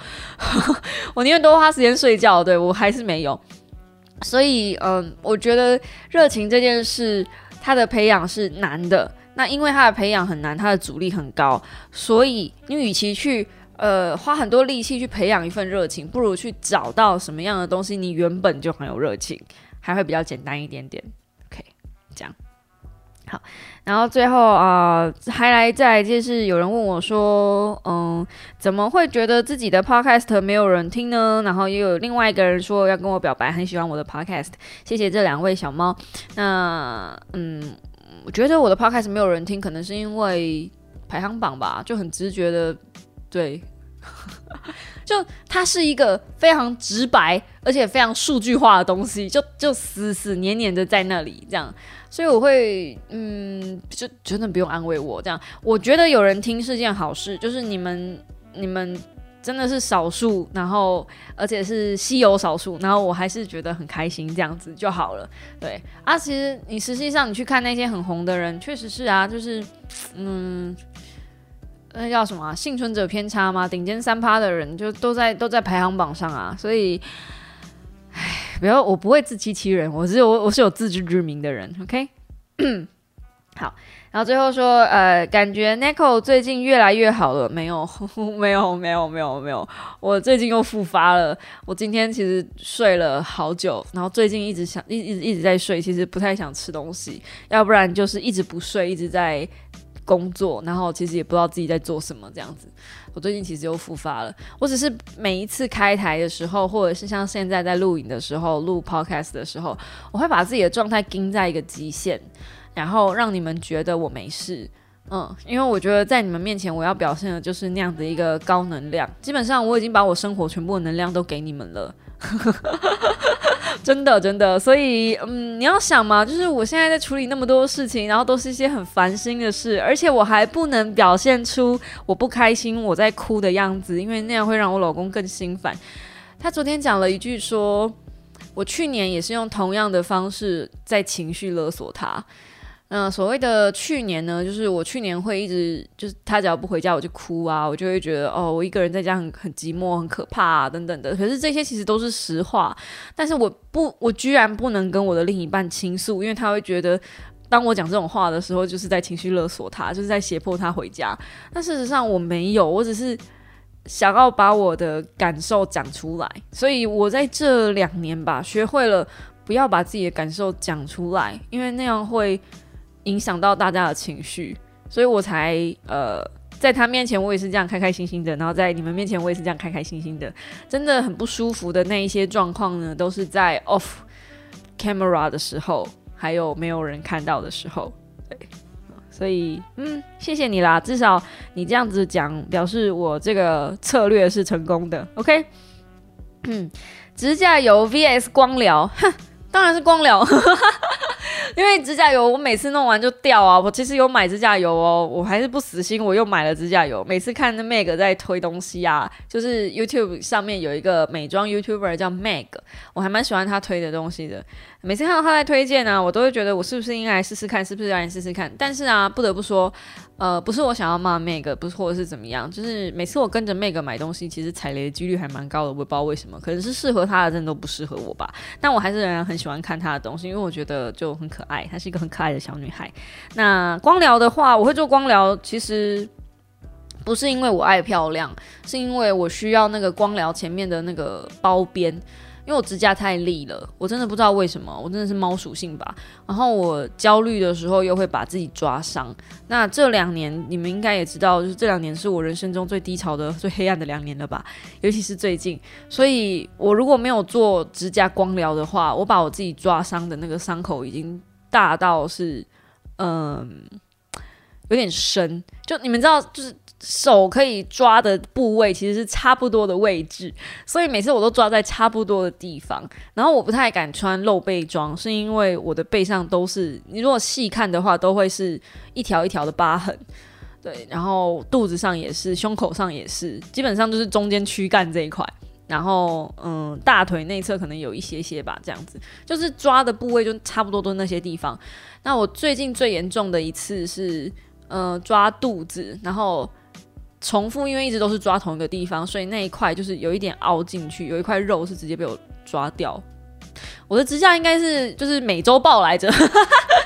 我宁愿多花时间睡觉，对我还是没有。所以，嗯，我觉得热情这件事，它的培养是难的。那因为它的培养很难，它的阻力很高，所以你与其去呃花很多力气去培养一份热情，不如去找到什么样的东西你原本就很有热情，还会比较简单一点点。OK，这样好。然后最后啊，还来再就是有人问我说，嗯，怎么会觉得自己的 Podcast 没有人听呢？然后也有另外一个人说要跟我表白，很喜欢我的 Podcast。谢谢这两位小猫。那嗯。我觉得我的 podcast 没有人听，可能是因为排行榜吧，就很直觉的，对，就它是一个非常直白而且非常数据化的东西，就就死死黏黏的在那里这样，所以我会，嗯，就真的不用安慰我这样，我觉得有人听是件好事，就是你们你们。真的是少数，然后而且是稀有少数，然后我还是觉得很开心，这样子就好了。对啊，其实你实际上你去看那些很红的人，确实是啊，就是嗯，那叫什么幸存者偏差吗？顶尖三趴的人就都在都在排行榜上啊，所以，哎，不要，我不会自欺欺人，我是我我是有自知之明的人，OK，好。然后最后说，呃，感觉 Nico 最近越来越好了，没有，没有，没有，没有，没有，我最近又复发了。我今天其实睡了好久，然后最近一直想，一一直一直在睡，其实不太想吃东西，要不然就是一直不睡，一直在工作，然后其实也不知道自己在做什么这样子。我最近其实又复发了，我只是每一次开台的时候，或者是像现在在录影的时候，录 Podcast 的时候，我会把自己的状态盯在一个极限。然后让你们觉得我没事，嗯，因为我觉得在你们面前我要表现的就是那样的一个高能量。基本上我已经把我生活全部的能量都给你们了，真的真的。所以，嗯，你要想嘛，就是我现在在处理那么多事情，然后都是一些很烦心的事，而且我还不能表现出我不开心、我在哭的样子，因为那样会让我老公更心烦。他昨天讲了一句说，我去年也是用同样的方式在情绪勒索他。嗯，所谓的去年呢，就是我去年会一直就是他只要不回家我就哭啊，我就会觉得哦，我一个人在家很很寂寞，很可怕啊等等的。可是这些其实都是实话，但是我不，我居然不能跟我的另一半倾诉，因为他会觉得当我讲这种话的时候，就是在情绪勒索他，就是在胁迫他回家。但事实上我没有，我只是想要把我的感受讲出来。所以我在这两年吧，学会了不要把自己的感受讲出来，因为那样会。影响到大家的情绪，所以我才呃，在他面前我也是这样开开心心的，然后在你们面前我也是这样开开心心的。真的很不舒服的那一些状况呢，都是在 off camera 的时候，还有没有人看到的时候。对，所以嗯，谢谢你啦，至少你这样子讲，表示我这个策略是成功的。OK，嗯，指甲油 vs 光疗，哼，当然是光疗。因为指甲油我每次弄完就掉啊！我其实有买指甲油哦，我还是不死心，我又买了指甲油。每次看那 Meg 在推东西啊，就是 YouTube 上面有一个美妆 YouTuber 叫 Meg，我还蛮喜欢他推的东西的。每次看到他在推荐呢，我都会觉得我是不是应该来试试看，是不是要来试试看？但是啊，不得不说，呃，不是我想要骂 Meg，不是或者是怎么样，就是每次我跟着 Meg 买东西，其实踩雷的几率还蛮高的，我也不知道为什么，可能是适合他的真的都不适合我吧。但我还是仍然很喜欢看他的东西，因为我觉得就很可爱，她是一个很可爱的小女孩。那光疗的话，我会做光疗，其实不是因为我爱漂亮，是因为我需要那个光疗前面的那个包边。因为我指甲太利了，我真的不知道为什么，我真的是猫属性吧。然后我焦虑的时候又会把自己抓伤。那这两年你们应该也知道，就是这两年是我人生中最低潮的、最黑暗的两年了吧？尤其是最近，所以我如果没有做指甲光疗的话，我把我自己抓伤的那个伤口已经大到是，嗯，有点深。就你们知道，就是。手可以抓的部位其实是差不多的位置，所以每次我都抓在差不多的地方。然后我不太敢穿露背装，是因为我的背上都是，你如果细看的话，都会是一条一条的疤痕。对，然后肚子上也是，胸口上也是，基本上就是中间躯干这一块。然后，嗯，大腿内侧可能有一些些吧，这样子，就是抓的部位就差不多都那些地方。那我最近最严重的一次是，呃，抓肚子，然后。重复，因为一直都是抓同一个地方，所以那一块就是有一点凹进去，有一块肉是直接被我抓掉。我的指甲应该是就是美洲豹来着，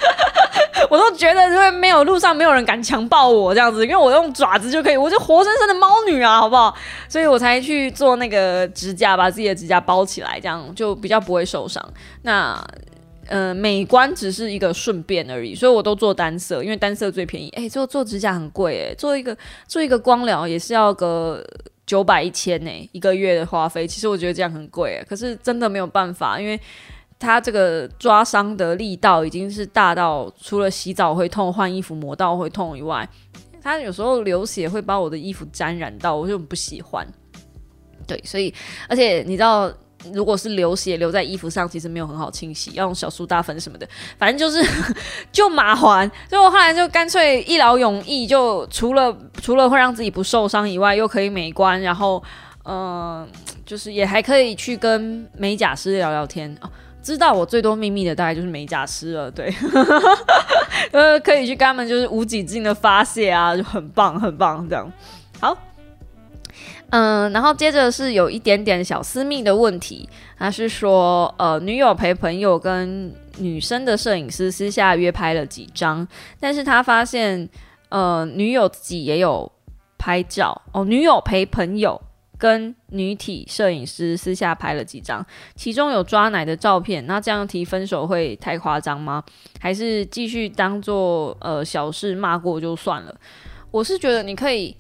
我都觉得因为没有路上没有人敢强暴我这样子，因为我用爪子就可以，我就活生生的猫女啊，好不好？所以我才去做那个指甲，把自己的指甲包起来，这样就比较不会受伤。那。呃，美观只是一个顺便而已，所以我都做单色，因为单色最便宜。哎，做做指甲很贵，哎，做一个做一个光疗也是要个九百一千呢，一个月的花费。其实我觉得这样很贵，可是真的没有办法，因为它这个抓伤的力道已经是大到除了洗澡会痛、换衣服磨到会痛以外，它有时候流血会把我的衣服沾染到，我就很不喜欢。对，所以而且你知道。如果是流血留在衣服上，其实没有很好清洗，要用小苏打粉什么的，反正就是 就麻烦。所以我后来就干脆一劳永逸，就除了除了会让自己不受伤以外，又可以美观，然后嗯，就是也还可以去跟美甲师聊聊天。哦，知道我最多秘密的大概就是美甲师了，对，呃，可以去跟他们就是无止境的发泄啊，就很棒很棒这样。好。嗯，然后接着是有一点点小私密的问题，他是说，呃，女友陪朋友跟女生的摄影师私下约拍了几张，但是他发现，呃，女友自己也有拍照哦，女友陪朋友跟女体摄影师私下拍了几张，其中有抓奶的照片，那这样提分手会太夸张吗？还是继续当做呃小事骂过就算了？我是觉得你可以。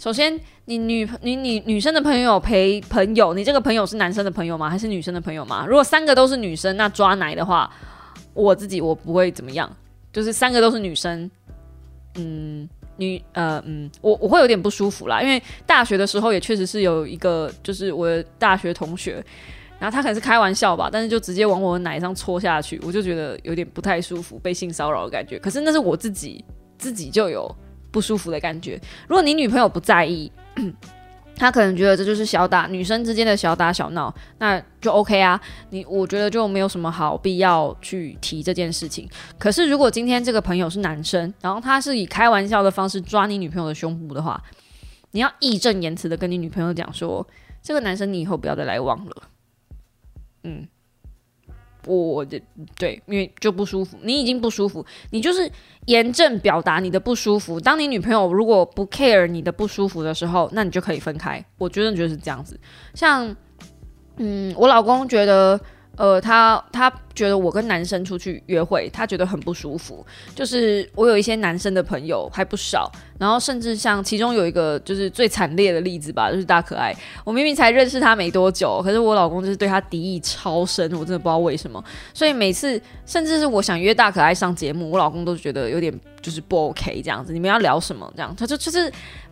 首先，你女你你女生的朋友陪朋友，你这个朋友是男生的朋友吗？还是女生的朋友吗？如果三个都是女生，那抓奶的话，我自己我不会怎么样。就是三个都是女生，嗯，女呃嗯，我我会有点不舒服啦。因为大学的时候也确实是有一个，就是我的大学同学，然后他可能是开玩笑吧，但是就直接往我的奶上戳下去，我就觉得有点不太舒服，被性骚扰的感觉。可是那是我自己自己就有。不舒服的感觉。如果你女朋友不在意，她可能觉得这就是小打女生之间的小打小闹，那就 OK 啊。你我觉得就没有什么好必要去提这件事情。可是如果今天这个朋友是男生，然后他是以开玩笑的方式抓你女朋友的胸部的话，你要义正言辞的跟你女朋友讲说，这个男生你以后不要再来往了。嗯。我的对，因为就不舒服，你已经不舒服，你就是严正表达你的不舒服。当你女朋友如果不 care 你的不舒服的时候，那你就可以分开。我觉得就是这样子。像，嗯，我老公觉得。呃，他他觉得我跟男生出去约会，他觉得很不舒服。就是我有一些男生的朋友还不少，然后甚至像其中有一个就是最惨烈的例子吧，就是大可爱。我明明才认识他没多久，可是我老公就是对他敌意超深，我真的不知道为什么。所以每次甚至是我想约大可爱上节目，我老公都觉得有点就是不 OK 这样子。你们要聊什么？这样他就就是。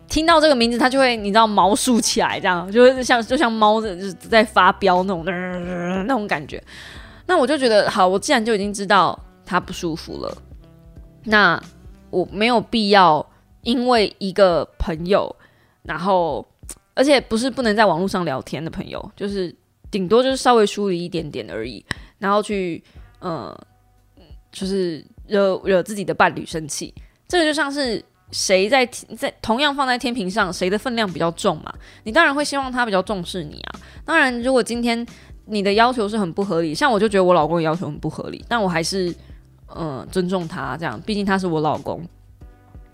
听到这个名字，他就会你知道毛竖起来，这样就会像就像猫的就在发飙那种那种感觉。那我就觉得好，我既然就已经知道他不舒服了，那我没有必要因为一个朋友，然后而且不是不能在网络上聊天的朋友，就是顶多就是稍微疏离一点点而已，然后去嗯，就是惹惹自己的伴侣生气。这个就像是谁在在同样放在天平上，谁的分量比较重嘛？你当然会希望他比较重视你啊。当然，如果今天你的要求是很不合理，像我就觉得我老公的要求很不合理，但我还是嗯尊重他，这样，毕竟他是我老公。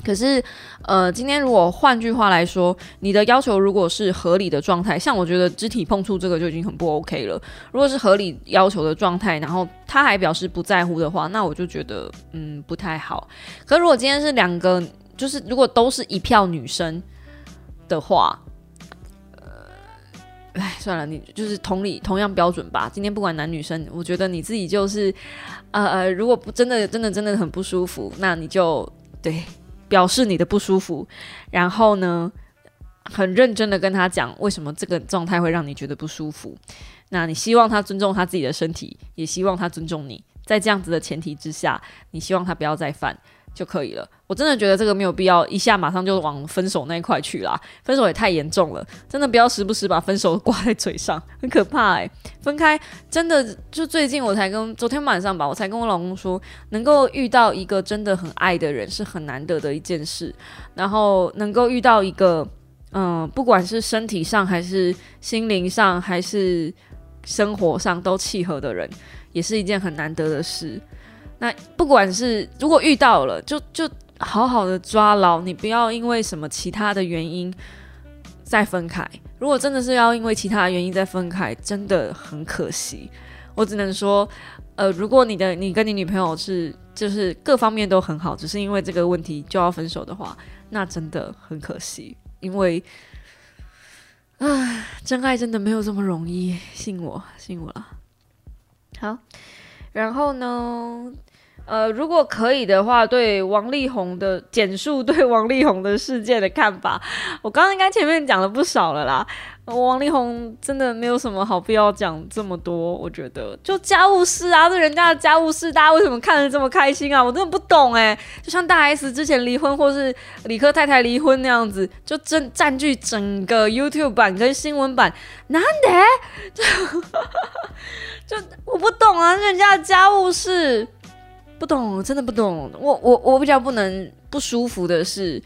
可是，呃，今天如果换句话来说，你的要求如果是合理的状态，像我觉得肢体碰触这个就已经很不 OK 了。如果是合理要求的状态，然后他还表示不在乎的话，那我就觉得嗯不太好。可如果今天是两个，就是如果都是一票女生的话，呃，哎，算了，你就是同理同样标准吧。今天不管男女生，我觉得你自己就是，呃呃，如果不真的真的真的很不舒服，那你就对。表示你的不舒服，然后呢，很认真的跟他讲为什么这个状态会让你觉得不舒服。那你希望他尊重他自己的身体，也希望他尊重你。在这样子的前提之下，你希望他不要再犯。就可以了。我真的觉得这个没有必要一下马上就往分手那一块去啦，分手也太严重了。真的不要时不时把分手挂在嘴上，很可怕哎。分开真的就最近我才跟昨天晚上吧，我才跟我老公说，能够遇到一个真的很爱的人是很难得的一件事。然后能够遇到一个嗯，不管是身体上还是心灵上还是生活上都契合的人，也是一件很难得的事。那不管是如果遇到了，就就好好的抓牢，你不要因为什么其他的原因再分开。如果真的是要因为其他原因再分开，真的很可惜。我只能说，呃，如果你的你跟你女朋友是就是各方面都很好，只是因为这个问题就要分手的话，那真的很可惜。因为，唉，真爱真的没有这么容易，信我，信我了。好，然后呢？呃，如果可以的话，对王力宏的简述对王力宏的事件的看法，我刚刚应该前面讲了不少了啦。王力宏真的没有什么好必要讲这么多，我觉得就家务事啊，这人家的家务事，大家为什么看得这么开心啊？我真的不懂哎。就像大 S 之前离婚，或是李克太太离婚那样子，就占占据整个 YouTube 版跟新闻版，难得就，人家家务事。不懂，真的不懂。我我我比较不能不舒服的是，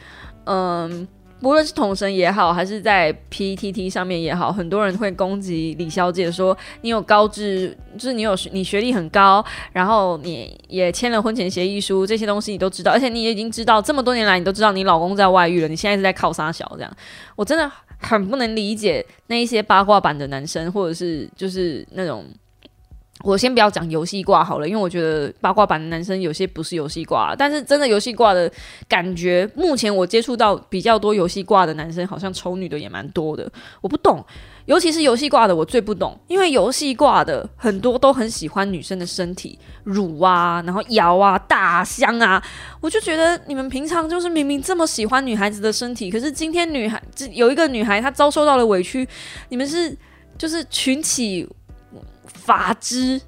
嗯，不论是同神也好，还是在 PTT 上面也好，很多人会攻击李小姐，说你有高智，就是你有你学历很高，然后你也签了婚前协议书，这些东西你都知道，而且你也已经知道这么多年来，你都知道你老公在外遇了，你现在是在靠撒小这样，我真的很不能理解那一些八卦版的男生，或者是就是那种。我先不要讲游戏挂好了，因为我觉得八卦版的男生有些不是游戏挂，但是真的游戏挂的感觉，目前我接触到比较多游戏挂的男生，好像丑女的也蛮多的。我不懂，尤其是游戏挂的，我最不懂，因为游戏挂的很多都很喜欢女生的身体，乳啊，然后摇啊，大香啊，我就觉得你们平常就是明明这么喜欢女孩子的身体，可是今天女孩有一个女孩她遭受到了委屈，你们是就是群起。法之，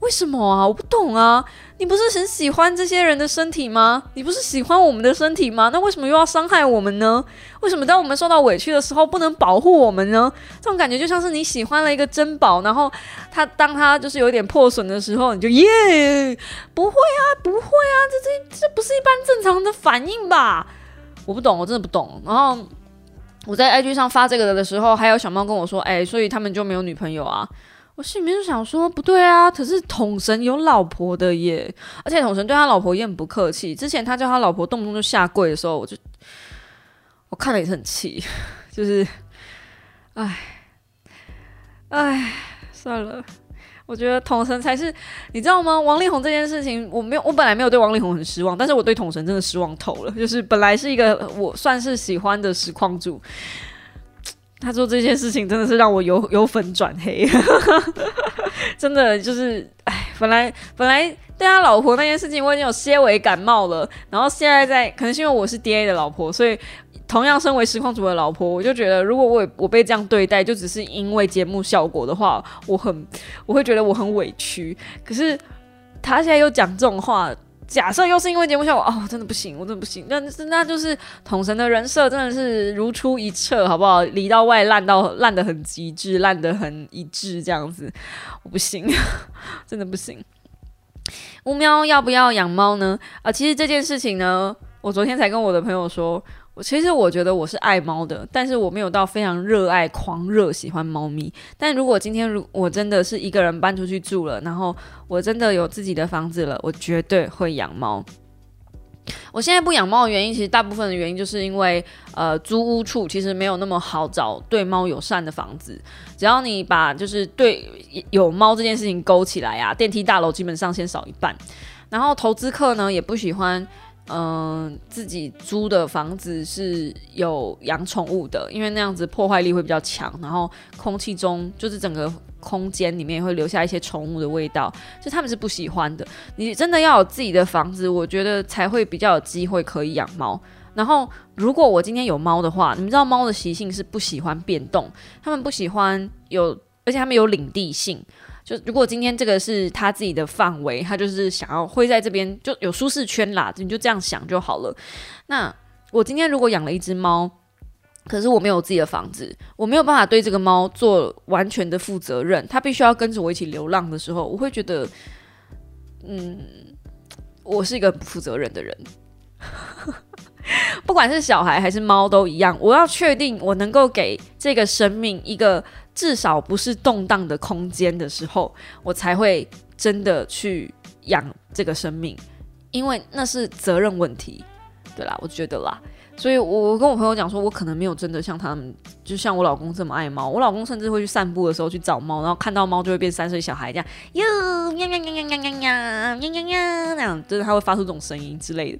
为什么啊？我不懂啊！你不是很喜欢这些人的身体吗？你不是喜欢我们的身体吗？那为什么又要伤害我们呢？为什么当我们受到委屈的时候不能保护我们呢？这种感觉就像是你喜欢了一个珍宝，然后它当它就是有点破损的时候，你就耶，不会啊，不会啊，这这这不是一般正常的反应吧？我不懂，我真的不懂。然后我在 IG 上发这个的时候，还有小猫跟我说：“哎，所以他们就没有女朋友啊？”我心里面就想说，不对啊，可是统神有老婆的耶，而且统神对他老婆也很不客气。之前他叫他老婆动不动就下跪的时候，我就我看了也是很气，就是，唉，唉，算了，我觉得统神才是，你知道吗？王力宏这件事情，我没有，我本来没有对王力宏很失望，但是我对统神真的失望透了。就是本来是一个我算是喜欢的实况主。他做这件事情真的是让我由由粉转黑，真的就是，哎，本来本来对他老婆那件事情我已经有些微感冒了，然后现在在，可能是因为我是 D A 的老婆，所以同样身为实况组的老婆，我就觉得如果我我被这样对待，就只是因为节目效果的话，我很我会觉得我很委屈。可是他现在又讲这种话。假设又是因为节目效果哦，真的不行，我真的不行。那那就是统神的人设真的是如出一辙，好不好？里到外烂到烂的很极致，烂的很一致这样子，我不行，真的不行。乌喵要不要养猫呢？啊，其实这件事情呢，我昨天才跟我的朋友说。我其实我觉得我是爱猫的，但是我没有到非常热爱、狂热喜欢猫咪。但如果今天如我真的是一个人搬出去住了，然后我真的有自己的房子了，我绝对会养猫。我现在不养猫的原因，其实大部分的原因就是因为，呃，租屋处其实没有那么好找对猫友善的房子。只要你把就是对有猫这件事情勾起来啊，电梯大楼基本上先少一半。然后投资客呢也不喜欢。嗯，自己租的房子是有养宠物的，因为那样子破坏力会比较强，然后空气中就是整个空间里面会留下一些宠物的味道，就他们是不喜欢的。你真的要有自己的房子，我觉得才会比较有机会可以养猫。然后，如果我今天有猫的话，你们知道猫的习性是不喜欢变动，他们不喜欢有，而且他们有领地性。就如果今天这个是他自己的范围，他就是想要会在这边就有舒适圈啦，你就这样想就好了。那我今天如果养了一只猫，可是我没有自己的房子，我没有办法对这个猫做完全的负责任，它必须要跟着我一起流浪的时候，我会觉得，嗯，我是一个不负责任的人。不管是小孩还是猫都一样，我要确定我能够给这个生命一个。至少不是动荡的空间的时候，我才会真的去养这个生命，因为那是责任问题，对啦，我觉得啦，所以我跟我朋友讲说，我可能没有真的像他们，就像我老公这么爱猫。我老公甚至会去散步的时候去找猫，然后看到猫就会变三岁小孩这样，哟，喵喵喵喵喵喵喵喵喵喵，那样就是他会发出这种声音之类的。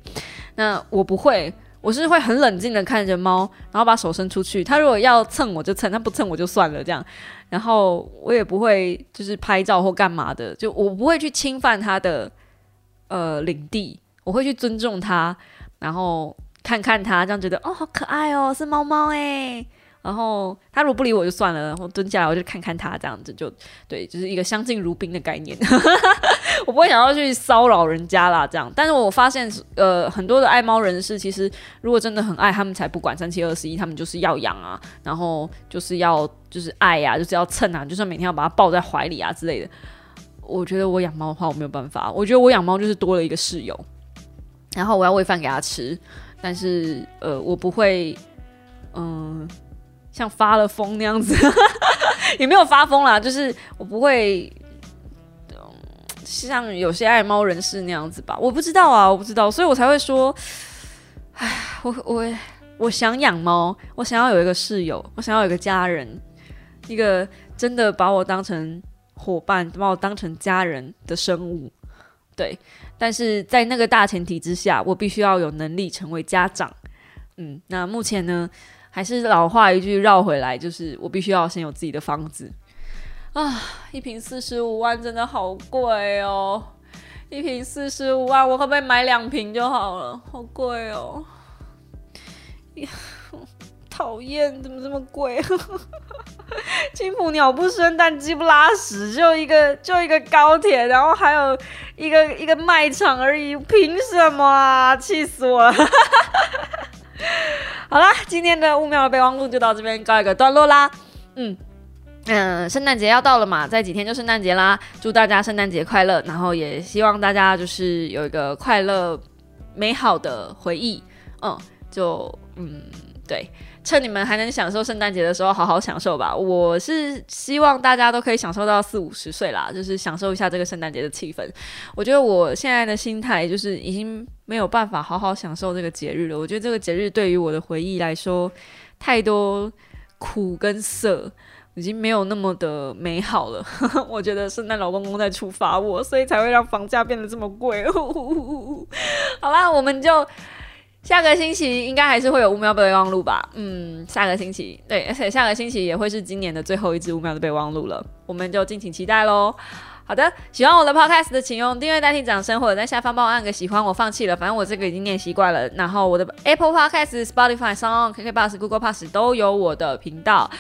那我不会。我是会很冷静的看着猫，然后把手伸出去。它如果要蹭我就蹭，它不蹭我就算了这样。然后我也不会就是拍照或干嘛的，就我不会去侵犯它的呃领地，我会去尊重它，然后看看它，这样觉得哦好可爱哦，是猫猫诶。然后他如果不理我就算了，然后蹲下来我就看看他这样子，就对，就是一个相敬如宾的概念。我不会想要去骚扰人家啦，这样。但是我发现，呃，很多的爱猫人士其实如果真的很爱，他们才不管三七二十一，他们就是要养啊，然后就是要就是爱呀，就是要蹭啊，就算每天要把它抱在怀里啊之类的。我觉得我养猫的话，我没有办法。我觉得我养猫就是多了一个室友，然后我要喂饭给他吃，但是呃，我不会，嗯。像发了疯那样子，也没有发疯啦，就是我不会像有些爱猫人士那样子吧，我不知道啊，我不知道，所以我才会说，唉，我我我想养猫，我想要有一个室友，我想要有一个家人，一个真的把我当成伙伴，把我当成家人的生物，对，但是在那个大前提之下，我必须要有能力成为家长，嗯，那目前呢？还是老话一句绕回来，就是我必须要先有自己的房子啊！一平四十五万真的好贵哦，一平四十五万，我可不可以买两瓶就好了？好贵哦！讨厌，怎么这么贵？青浦鸟不生蛋，鸡不拉屎，就一个就一个高铁，然后还有一个一个卖场而已，凭什么啊？气死我了！好啦，今天的五秒备忘录就到这边告一个段落啦。嗯嗯，圣诞节要到了嘛，在几天就圣诞节啦，祝大家圣诞节快乐，然后也希望大家就是有一个快乐美好的回忆。嗯，就嗯对。趁你们还能享受圣诞节的时候，好好享受吧。我是希望大家都可以享受到四五十岁啦，就是享受一下这个圣诞节的气氛。我觉得我现在的心态就是已经没有办法好好享受这个节日了。我觉得这个节日对于我的回忆来说，太多苦跟涩，已经没有那么的美好了。我觉得圣诞老公公在处罚我，所以才会让房价变得这么贵。好啦，我们就。下个星期应该还是会有五秒备忘录吧？嗯，下个星期对，而且下个星期也会是今年的最后一支五秒的备忘录了，我们就敬请期待喽。好的，喜欢我的 podcast 的，请用订阅代替掌声，或者在下方帮我按个喜欢。我放弃了，反正我这个已经念习惯了。然后我的 Apple Podcast、Spotify、s o n g、KK Bus、Google Pass 都有我的频道。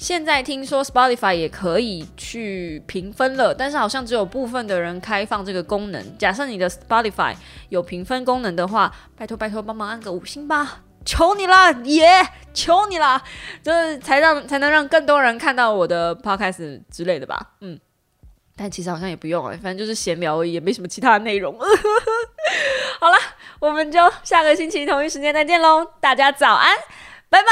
现在听说 Spotify 也可以去评分了，但是好像只有部分的人开放这个功能。假设你的 Spotify 有评分功能的话，拜托拜托帮忙按个五星吧，求你了，耶，求你了，就是才让才能让更多人看到我的 Podcast 之类的吧，嗯。但其实好像也不用哎，反正就是闲聊而已，也没什么其他的内容。好了，我们就下个星期同一时间再见喽，大家早安，拜拜。